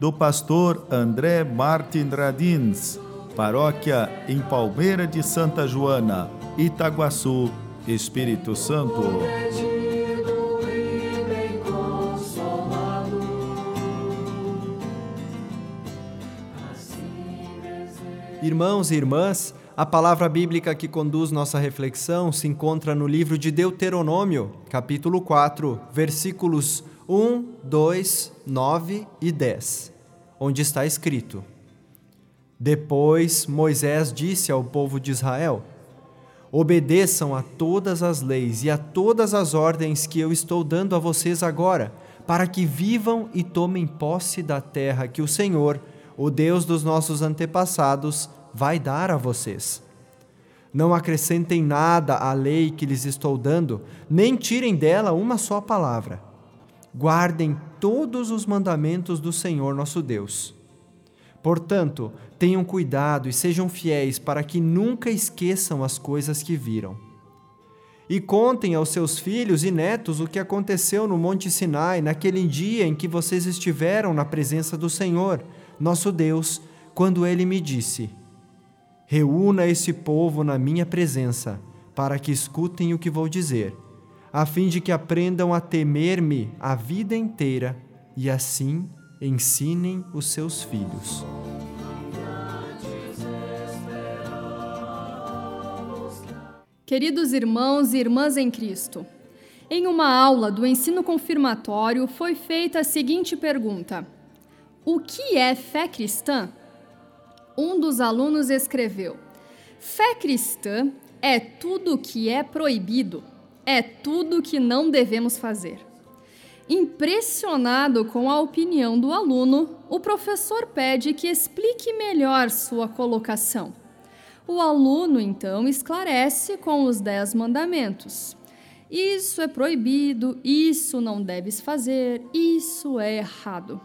do pastor André Martin Radins, paróquia em Palmeira de Santa Joana, Itaguaçu, Espírito Santo. Irmãos e irmãs, a palavra bíblica que conduz nossa reflexão se encontra no livro de Deuteronômio, capítulo 4, versículos 1, 2, 9 e 10, onde está escrito: Depois Moisés disse ao povo de Israel: Obedeçam a todas as leis e a todas as ordens que eu estou dando a vocês agora, para que vivam e tomem posse da terra que o Senhor, o Deus dos nossos antepassados, vai dar a vocês. Não acrescentem nada à lei que lhes estou dando, nem tirem dela uma só palavra guardem todos os mandamentos do Senhor nosso Deus. Portanto, tenham cuidado e sejam fiéis para que nunca esqueçam as coisas que viram. E contem aos seus filhos e netos o que aconteceu no Monte Sinai naquele dia em que vocês estiveram na presença do Senhor, nosso Deus, quando ele me disse: Reúna esse povo na minha presença, para que escutem o que vou dizer a fim de que aprendam a temer-me a vida inteira e assim ensinem os seus filhos. Queridos irmãos e irmãs em Cristo, em uma aula do ensino confirmatório foi feita a seguinte pergunta: O que é fé cristã? Um dos alunos escreveu: Fé cristã é tudo o que é proibido é tudo que não devemos fazer. Impressionado com a opinião do aluno, o professor pede que explique melhor sua colocação. O aluno então esclarece com os dez mandamentos. Isso é proibido, isso não deves fazer, isso é errado.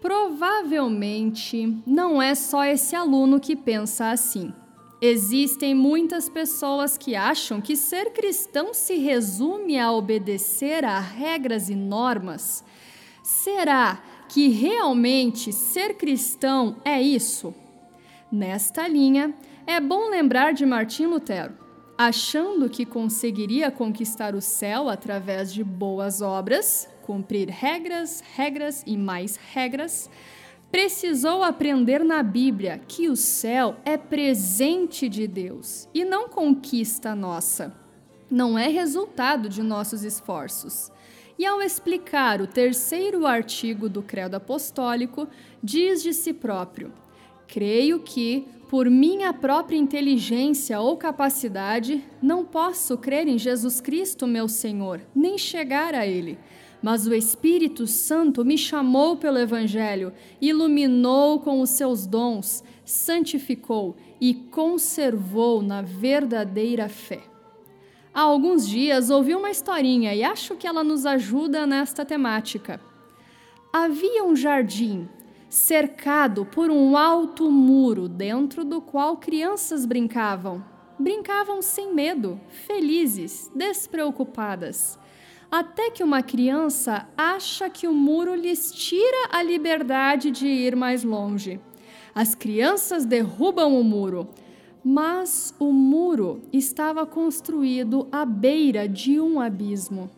Provavelmente não é só esse aluno que pensa assim. Existem muitas pessoas que acham que ser cristão se resume a obedecer a regras e normas. Será que realmente ser cristão é isso? Nesta linha, é bom lembrar de Martim Lutero. Achando que conseguiria conquistar o céu através de boas obras, cumprir regras, regras e mais regras, precisou aprender na Bíblia que o céu é presente de Deus e não conquista nossa. Não é resultado de nossos esforços. E ao explicar o terceiro artigo do Credo Apostólico, diz de si próprio: Creio que, por minha própria inteligência ou capacidade, não posso crer em Jesus Cristo, meu Senhor, nem chegar a Ele mas o Espírito Santo me chamou pelo Evangelho, iluminou com os seus dons, santificou e conservou na verdadeira fé. Há alguns dias ouvi uma historinha e acho que ela nos ajuda nesta temática. Havia um jardim cercado por um alto muro dentro do qual crianças brincavam. Brincavam sem medo, felizes, despreocupadas até que uma criança acha que o muro lhes tira a liberdade de ir mais longe. As crianças derrubam o muro, mas o muro estava construído à beira de um abismo.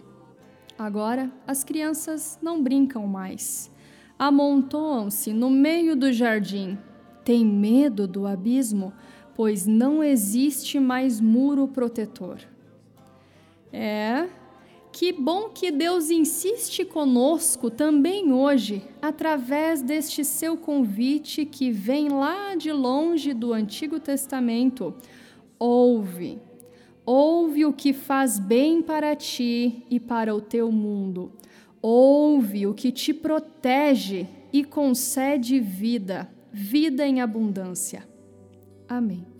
Agora as crianças não brincam mais. Amontoam-se no meio do jardim. Têm medo do abismo, pois não existe mais muro protetor. É, que bom que Deus insiste conosco também hoje, através deste seu convite que vem lá de longe do Antigo Testamento. Ouve, ouve o que faz bem para ti e para o teu mundo. Ouve o que te protege e concede vida. vida em abundância. Amém.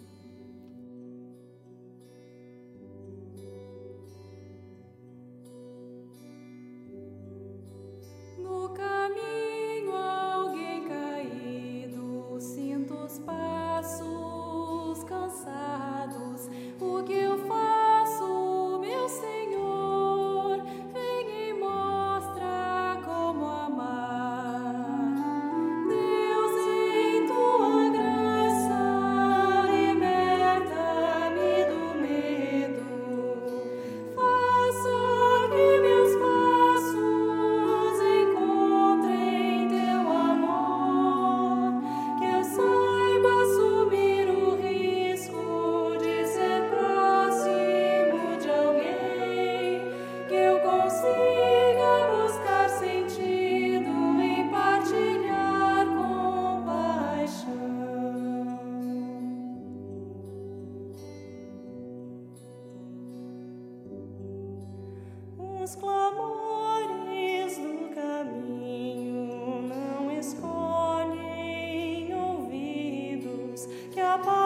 my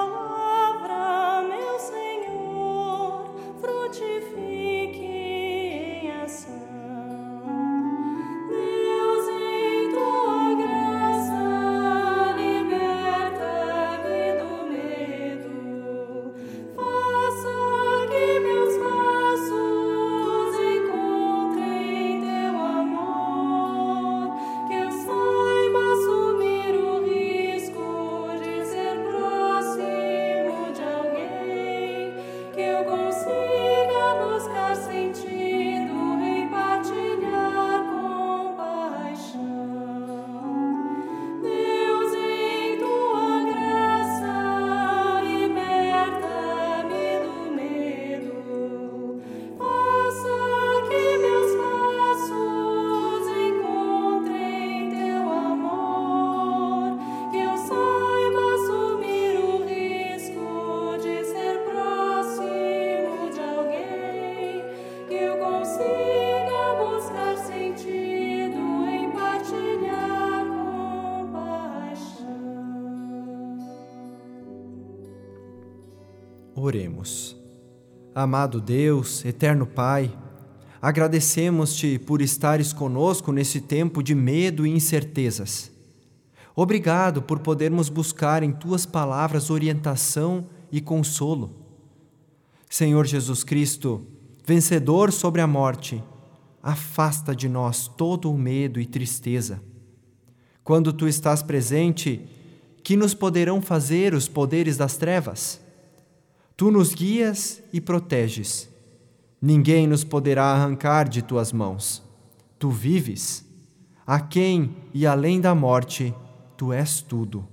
Oremos. Amado Deus, eterno Pai, agradecemos-te por estares conosco nesse tempo de medo e incertezas. Obrigado por podermos buscar em tuas palavras orientação e consolo. Senhor Jesus Cristo, vencedor sobre a morte, afasta de nós todo o medo e tristeza. Quando tu estás presente, que nos poderão fazer os poderes das trevas? Tu nos guias e proteges. Ninguém nos poderá arrancar de tuas mãos. Tu vives. A quem e além da morte, tu és tudo.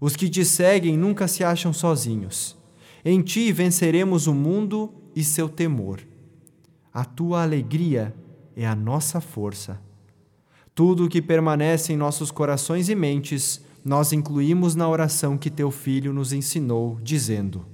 Os que te seguem nunca se acham sozinhos. Em ti venceremos o mundo e seu temor. A tua alegria é a nossa força. Tudo o que permanece em nossos corações e mentes, nós incluímos na oração que teu filho nos ensinou, dizendo: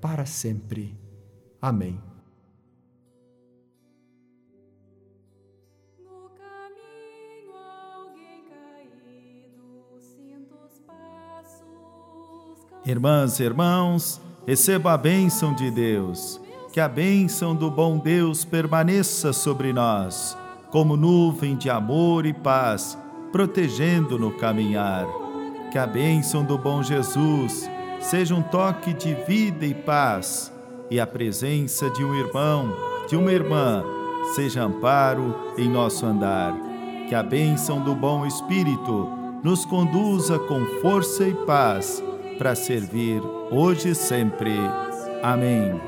para sempre. Amém. Irmãs e irmãos, receba a bênção de Deus. Que a bênção do bom Deus permaneça sobre nós, como nuvem de amor e paz, protegendo no caminhar. Que a bênção do bom Jesus seja um toque de vida e paz, e a presença de um irmão, de uma irmã, seja amparo em nosso andar. Que a bênção do bom Espírito nos conduza com força e paz para servir hoje e sempre. Amém.